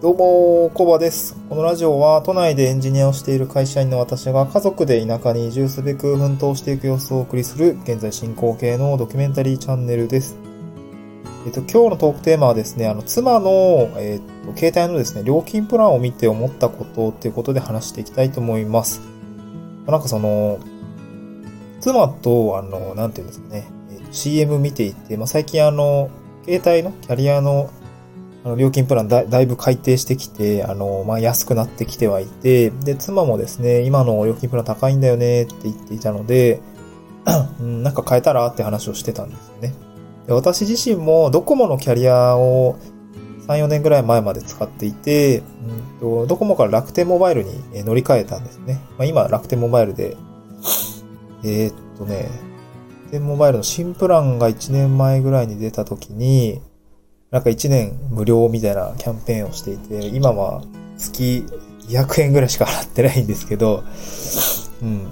どうも、コバです。このラジオは都内でエンジニアをしている会社員の私が家族で田舎に移住すべく奮闘していく様子をお送りする現在進行形のドキュメンタリーチャンネルです。えっと、今日のトークテーマはですね、あの、妻の、えっと、携帯のですね、料金プランを見て思ったことっていうことで話していきたいと思います。なんかその、妻と、あの、なんていうんですかね、CM 見ていて、まあ、最近あの、携帯のキャリアのあの料金プランだだいぶ改定してきて、あの、まあ、安くなってきてはいて、で、妻もですね、今の料金プラン高いんだよねって言っていたので、なんか変えたらって話をしてたんですよね。で私自身もドコモのキャリアを3、4年ぐらい前まで使っていて、うんとドコモから楽天モバイルに乗り換えたんですね。まあ、今楽天モバイルで、えーっとね、楽天モバイルの新プランが1年前ぐらいに出た時に、なんか1年無料みたいなキャンペーンをしていて、今は月200円ぐらいしか払ってないんですけど、うん。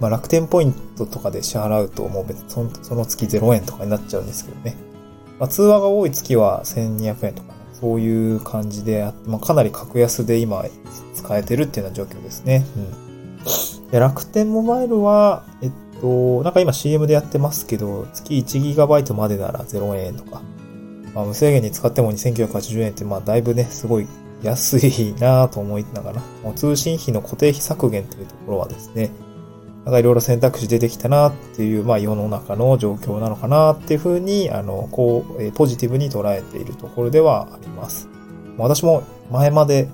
まあ楽天ポイントとかで支払うともう別にそのその月0円とかになっちゃうんですけどね。まあ通話が多い月は1200円とかね、そういう感じであって、まあかなり格安で今使えてるっていうような状況ですね。うん。で楽天モバイルは、えっと、なんか今 CM でやってますけど、月 1GB までなら0円とか、まあ、無制限に使っても2980円って、まあ、だいぶね、すごい安いなぁと思いながら、もう通信費の固定費削減というところはですね、なんかいろいろ選択肢出てきたなっていう、まあ、世の中の状況なのかなっていうふうに、あの、こう、えポジティブに捉えているところではあります。私も前まで、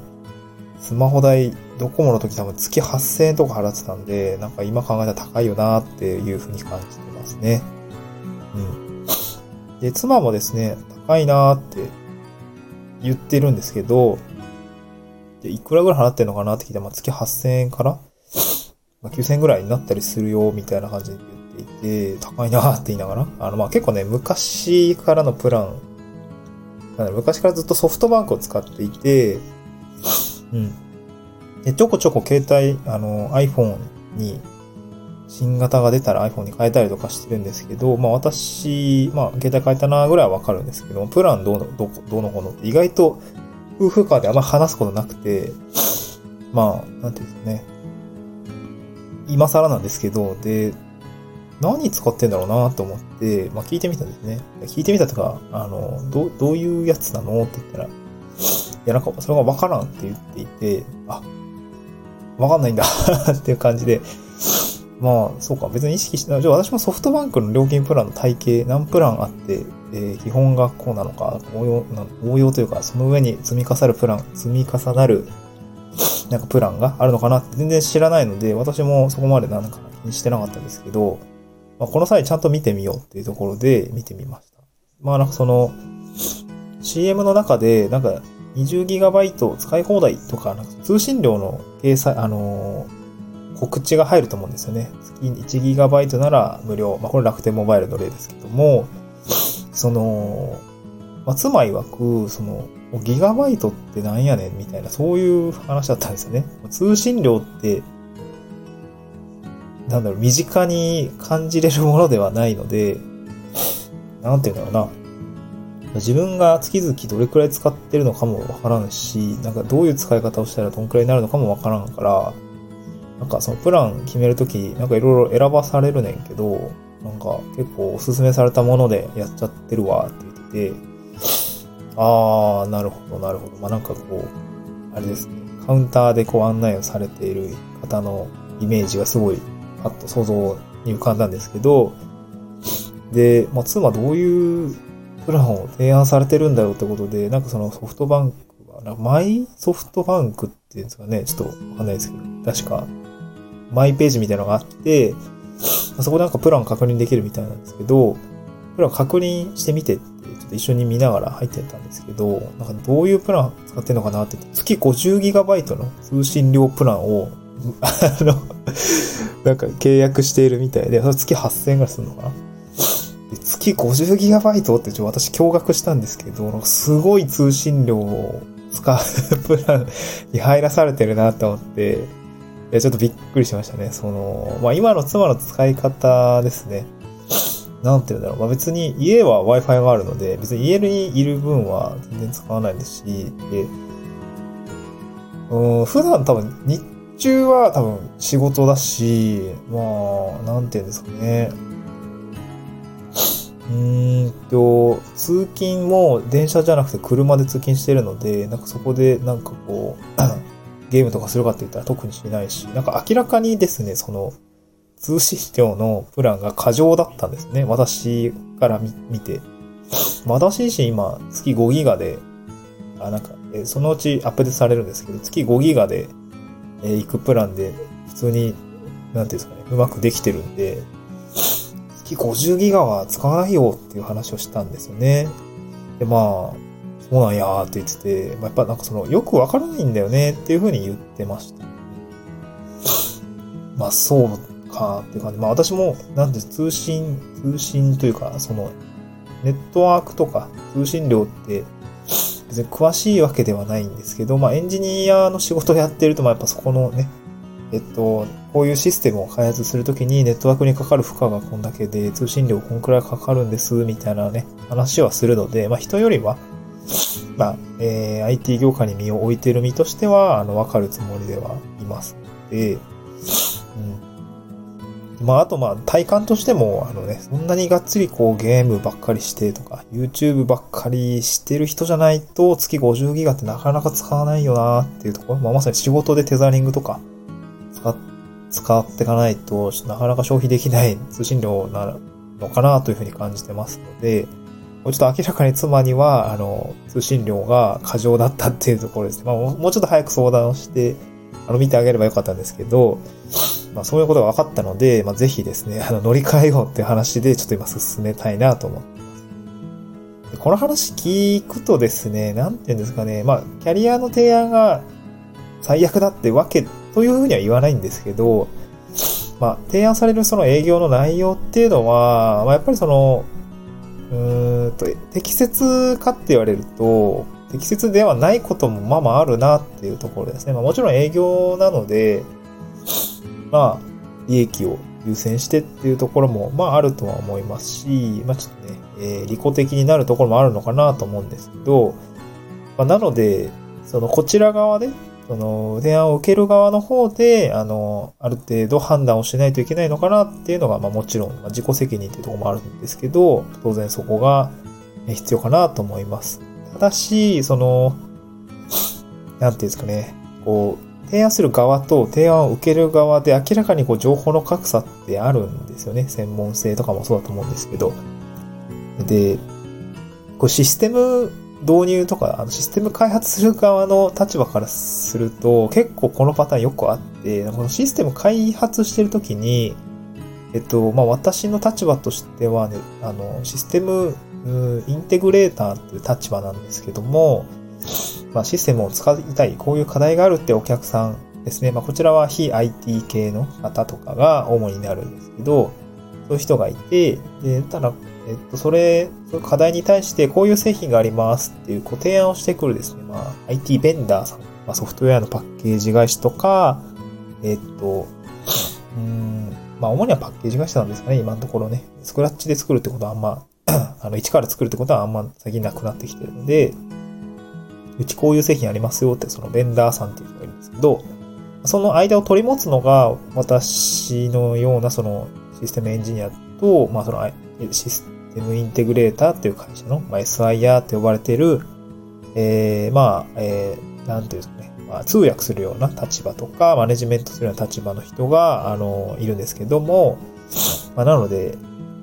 スマホ代、ドコモの時多分月8000円とか払ってたんで、なんか今考えたら高いよなっていうふうに感じてますね。うん。で、妻もですね、高いなーって言ってるんですけど、で、いくらぐらい払ってんのかなって聞いて、まあ、月8000円から、まあ、9000円ぐらいになったりするよ、みたいな感じで言っていて、高いなーって言いながら、あの、まあ、結構ね、昔からのプラン、なん昔からずっとソフトバンクを使っていて、うん。で、ちょこちょこ携帯、あの、iPhone に、新型が出たら iPhone に変えたりとかしてるんですけど、まあ私、まあ携帯変えたなぐらいはわかるんですけど、プランどうの、どこ、どうのこのって意外と夫婦間であんま話すことなくて、まあ、なんていうんですかね。今更なんですけど、で、何使ってんだろうなと思って、まあ聞いてみたんですね。聞いてみたとか、あの、ど、どういうやつなの？って言ったら、いやなんかそれがわからんって言っていて、あ、わかんないんだ っていう感じで、まあ、そうか、別に意識しない。じゃあ私もソフトバンクの料金プランの体系、何プランあって、えー基本がこうなのか、応用、応用というか、その上に積み重なるプラン、積み重なる、なんかプランがあるのかなって全然知らないので、私もそこまでなんか気にしてなかったんですけど、まあ、この際ちゃんと見てみようっていうところで見てみました。まあなんかその、CM の中で、なんか 20GB 使い放題とか、なんか通信量の掲載、あのー告知が入ると思うんですよね。月に 1GB なら無料。まあ、これ楽天モバイルの例ですけども、その、まあ、妻曰く、その、ギガバイトってなんやねんみたいな、そういう話だったんですよね。通信量って、なんだろう、身近に感じれるものではないので、なんていうんだろうな。自分が月々どれくらい使ってるのかもわからんし、なんかどういう使い方をしたらどんくらいになるのかもわからんから、なんかそのプラン決めるとき、なんかいろいろ選ばされるねんけど、なんか結構おすすめされたものでやっちゃってるわって言ってて、あー、なるほど、なるほど。まあなんかこう、あれですね、カウンターでこう案内をされている方のイメージがすごいパッと想像に浮かんだんですけど、で、まあ妻どういうプランを提案されてるんだろうってことで、なんかそのソフトバンクは、マイソフトバンクっていうんですかね、ちょっとわかんないですけど、確か、マイページみたいなのがあって、そこでなんかプラン確認できるみたいなんですけど、プラン確認してみてって、ちょっと一緒に見ながら入ってたんですけど、なんかどういうプラン使ってんのかなって、月 50GB の通信量プランを、あの、なんか契約しているみたいで、それ月8000円ぐらいするのかな。月 50GB ってちょっと私驚愕したんですけど、すごい通信量を使う プランに入らされてるなと思って、ちょっとびっくりしましたね。その、まあ今の妻の使い方ですね。なんて言うんだろう。まあ別に家は Wi-Fi があるので、別に家にいる分は全然使わないですし、で、うん、普段多分日中は多分仕事だし、まあ、なんて言うんですかね。うんと、通勤も電車じゃなくて車で通勤してるので、なんかそこでなんかこう、ゲームとかするかって言ったら特にしないし、なんか明らかにですね、その、通信量のプランが過剰だったんですね。私から見て。私自身今、月5ギガで、あ、なんか、えそのうちアップデートされるんですけど、月5ギガで、えー、行くプランで、普通に、なんていうんですかね、うまくできてるんで、月50ギガは使わないよっていう話をしたんですよね。で、まあ、そうなんやーって言ってて、まあ、やっぱなんかその、よくわからないんだよねっていうふうに言ってました。まあ、そうかっていう感じ。まあ、私も、なんで通信、通信というか、その、ネットワークとか通信量って、別に詳しいわけではないんですけど、まあ、エンジニアの仕事をやってると、まあ、やっぱそこのね、えっと、こういうシステムを開発するときにネットワークにかかる負荷がこんだけで、通信量こんくらいかかるんです、みたいなね、話はするので、まあ、人よりは、まあ、えー、IT 業界に身を置いている身としては、あの、わかるつもりではいますので、うん。まあ、あと、まあ、体感としても、あのね、そんなにがっつりこう、ゲームばっかりしてとか、YouTube ばっかりしてる人じゃないと、月50ギガってなかなか使わないよなっていうところ、まあ、まさに仕事でテザリングとか、使っ、使っていかないと、なかなか消費できない通信量なのかなというふうに感じてますので、もうちょっと明らかに妻には、あの、通信量が過剰だったっていうところですね。まあ、もうちょっと早く相談をして、あの、見てあげればよかったんですけど、まあ、そういうことが分かったので、まあ、ぜひですね、あの、乗り換えようっていう話で、ちょっと今進めたいなと思ってます。この話聞くとですね、なんて言うんですかね、まあ、キャリアの提案が最悪だってわけというふうには言わないんですけど、まあ、提案されるその営業の内容っていうのは、まあ、やっぱりその、うーんと、適切かって言われると、適切ではないこともまあまああるなっていうところですね。まあもちろん営業なので、まあ、利益を優先してっていうところも、まああるとは思いますし、まあちょっとね、えー、利己的になるところもあるのかなと思うんですけど、まあなので、そのこちら側で、その、提案を受ける側の方で、あの、ある程度判断をしないといけないのかなっていうのが、まあもちろん、まあ、自己責任っていうとこもあるんですけど、当然そこが必要かなと思います。ただし、その、なんていうんですかね、こう、提案する側と提案を受ける側で明らかにこう情報の格差ってあるんですよね。専門性とかもそうだと思うんですけど。で、こうシステム導入とか、あのシステム開発する側の立場からすると、結構このパターンよくあって、このシステム開発してるときに、えっと、まあ、私の立場としてはね、あの、システムインテグレーターっていう立場なんですけども、まあ、システムを使いたい、こういう課題があるってお客さんですね。まあ、こちらは非 IT 系の方とかが主になるんですけど、そういう人がいて、で、ただ、えっと、それ、その課題に対してこういう製品がありますっていうご提案をしてくるですね。まあ、IT ベンダーさん、まあ、ソフトウェアのパッケージ会社とか、えっと、うん、まあ、主にはパッケージ会社なんですかね、今のところね。スクラッチで作るってことはあんま、あの、一から作るってことはあんま最近なくなってきてるので、うちこういう製品ありますよって、そのベンダーさんっていう人がいるんですけど、その間を取り持つのが、私のようなそのシステムエンジニアと、まあそのシステムインテグレーターっていう会社の、まあ、SIR って呼ばれている、えー、まあ、えー、なんていうんですかね、まあ、通訳するような立場とか、マネジメントするような立場の人が、あの、いるんですけども、まあ、なので、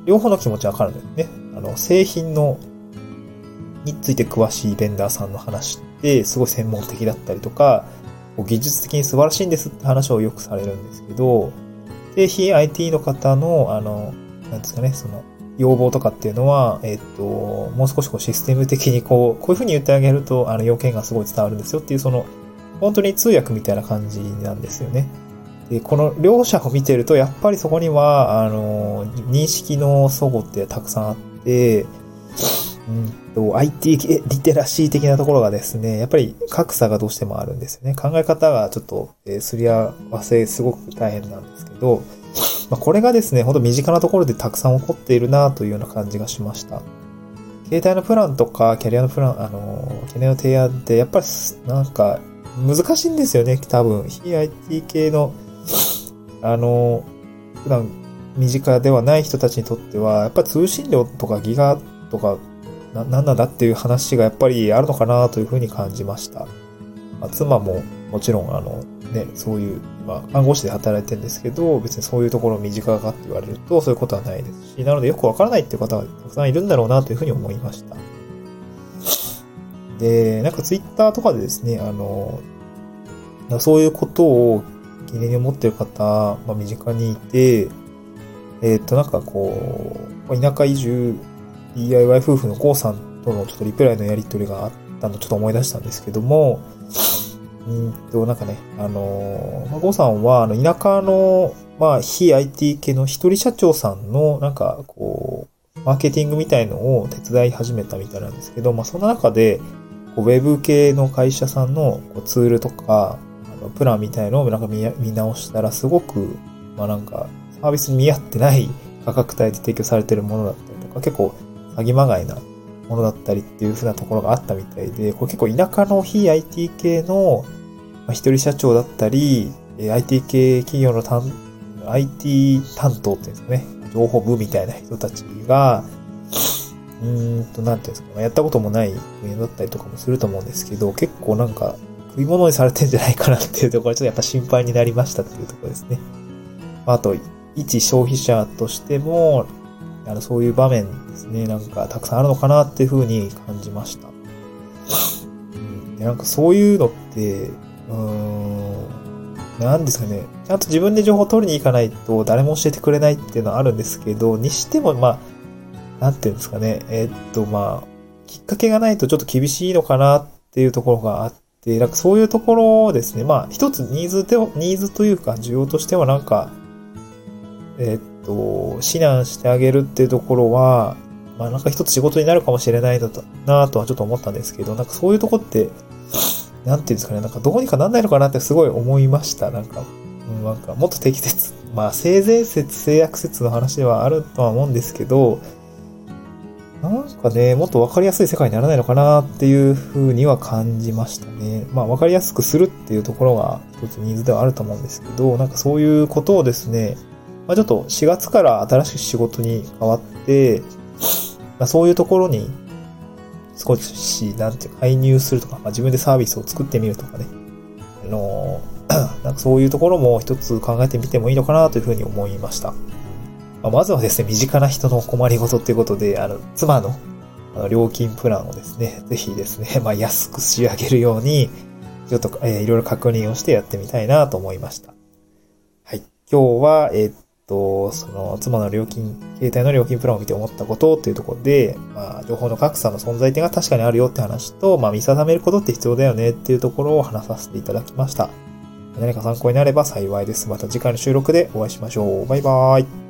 両方の気持ちわかるんですね。あの、製品の、について詳しいベンダーさんの話って、すごい専門的だったりとか、技術的に素晴らしいんですって話をよくされるんですけど、で、非 IT の方の、あの、なんですかね、その、要望とかっていうのは、えっと、もう少しこうシステム的にこう、こういうふうに言ってあげると、あの、要件がすごい伝わるんですよっていう、その、本当に通訳みたいな感じなんですよね。で、この両者を見てると、やっぱりそこには、あの、認識の齟齬ってたくさんあって、うんと、IT リテラシー的なところがですね、やっぱり格差がどうしてもあるんですよね。考え方がちょっと、えー、すり合わせすごく大変なんですけど、まあ、これがですね、ほんと身近なところでたくさん起こっているなというような感じがしました。携帯のプランとか、キャリアのプラン、あの、キャリアの提案って、やっぱり、なんか、難しいんですよね、多分。非 IT 系の、あの、普段身近ではない人たちにとっては、やっぱり通信量とかギガとか、な、なんなんだっていう話がやっぱりあるのかなというふうに感じました。まあ、妻ももちろん、あの、ね、そういう、まあ、看護師で働いてるんですけど、別にそういうところ身近かって言われると、そういうことはないですし、なのでよくわからないっていう方がたくさんいるんだろうなというふうに思いました。で、なんかツイッターとかでですね、あの、そういうことを疑念に思ってる方、まあ、身近にいて、えっ、ー、と、なんかこう、田舎移住 DIY 夫婦のコウさんとのちょっとリプライのやりとりがあったのちょっと思い出したんですけども、うんと、なんかね、あのま、ゴーさんは、あの、田舎の、まあ、非 IT 系の一人社長さんの、なんか、こう、マーケティングみたいのを手伝い始めたみたいなんですけど、まあ、その中で、ウェブ系の会社さんのツールとか、あのプランみたいのをなんか見見直したら、すごく、まあなんか、サービスに見合ってない価格帯で提供されてるものだったりとか、結構詐欺まがいなものだったりっていう風なところがあったみたいで、これ結構田舎の非 IT 系の、まあ、一人社長だったり、IT 系企業の担 IT 担当っていうんですかね、情報部みたいな人たちが、うーんと、なんていうんですか、やったこともない分野だったりとかもすると思うんですけど、結構なんか、食い物にされてんじゃないかなっていうところはちょっとやっぱ心配になりましたっていうところですね。まあと、一消費者としても、あの、そういう場面ですね、なんかたくさんあるのかなっていうふうに感じました。うん、でなんかそういうのって、うーん、なんですかね、ちゃんと自分で情報を取りに行かないと誰も教えてくれないっていうのはあるんですけど、にしても、まあ、なんていうんですかね、えー、っと、まあ、きっかけがないとちょっと厳しいのかなっていうところがあって、なんかそういうところですね、まあ、一つニーズで、ニーズというか、需要としてはなんか、えー、っと、指南してあげるっていうところは、まあなんか一つ仕事になるかもしれないのだなとはちょっと思ったんですけど、なんかそういうとこって、なんていうんですかね、なんかどうにかなんないのかなってすごい思いました。なんか、うん、なんかもっと適切。まあ性善説、性悪説の話ではあるとは思うんですけど、なんかね、もっとわかりやすい世界にならないのかなっていうふうには感じましたね。まあわかりやすくするっていうところが一つニーズではあると思うんですけど、なんかそういうことをですね、まあ、ちょっと4月から新しく仕事に変わって、まあ、そういうところに少し、なんていうか、介入するとか、まあ、自分でサービスを作ってみるとかね。あの、なんかそういうところも一つ考えてみてもいいのかなというふうに思いました。まあ、まずはですね、身近な人の困りごとっていうことで、あの、妻のあの料金プランをですね、ぜひですね、まあ、安く仕上げるように、ちょっと、えー、いろいろ確認をしてやってみたいなと思いました。はい。今日は、えー、っと、その、妻の料金、携帯の料金プランを見て思ったことっていうところで、まあ、情報の格差の存在点が確かにあるよって話と、まあ、見定めることって必要だよねっていうところを話させていただきました。何か参考になれば幸いです。また次回の収録でお会いしましょう。バイバーイ。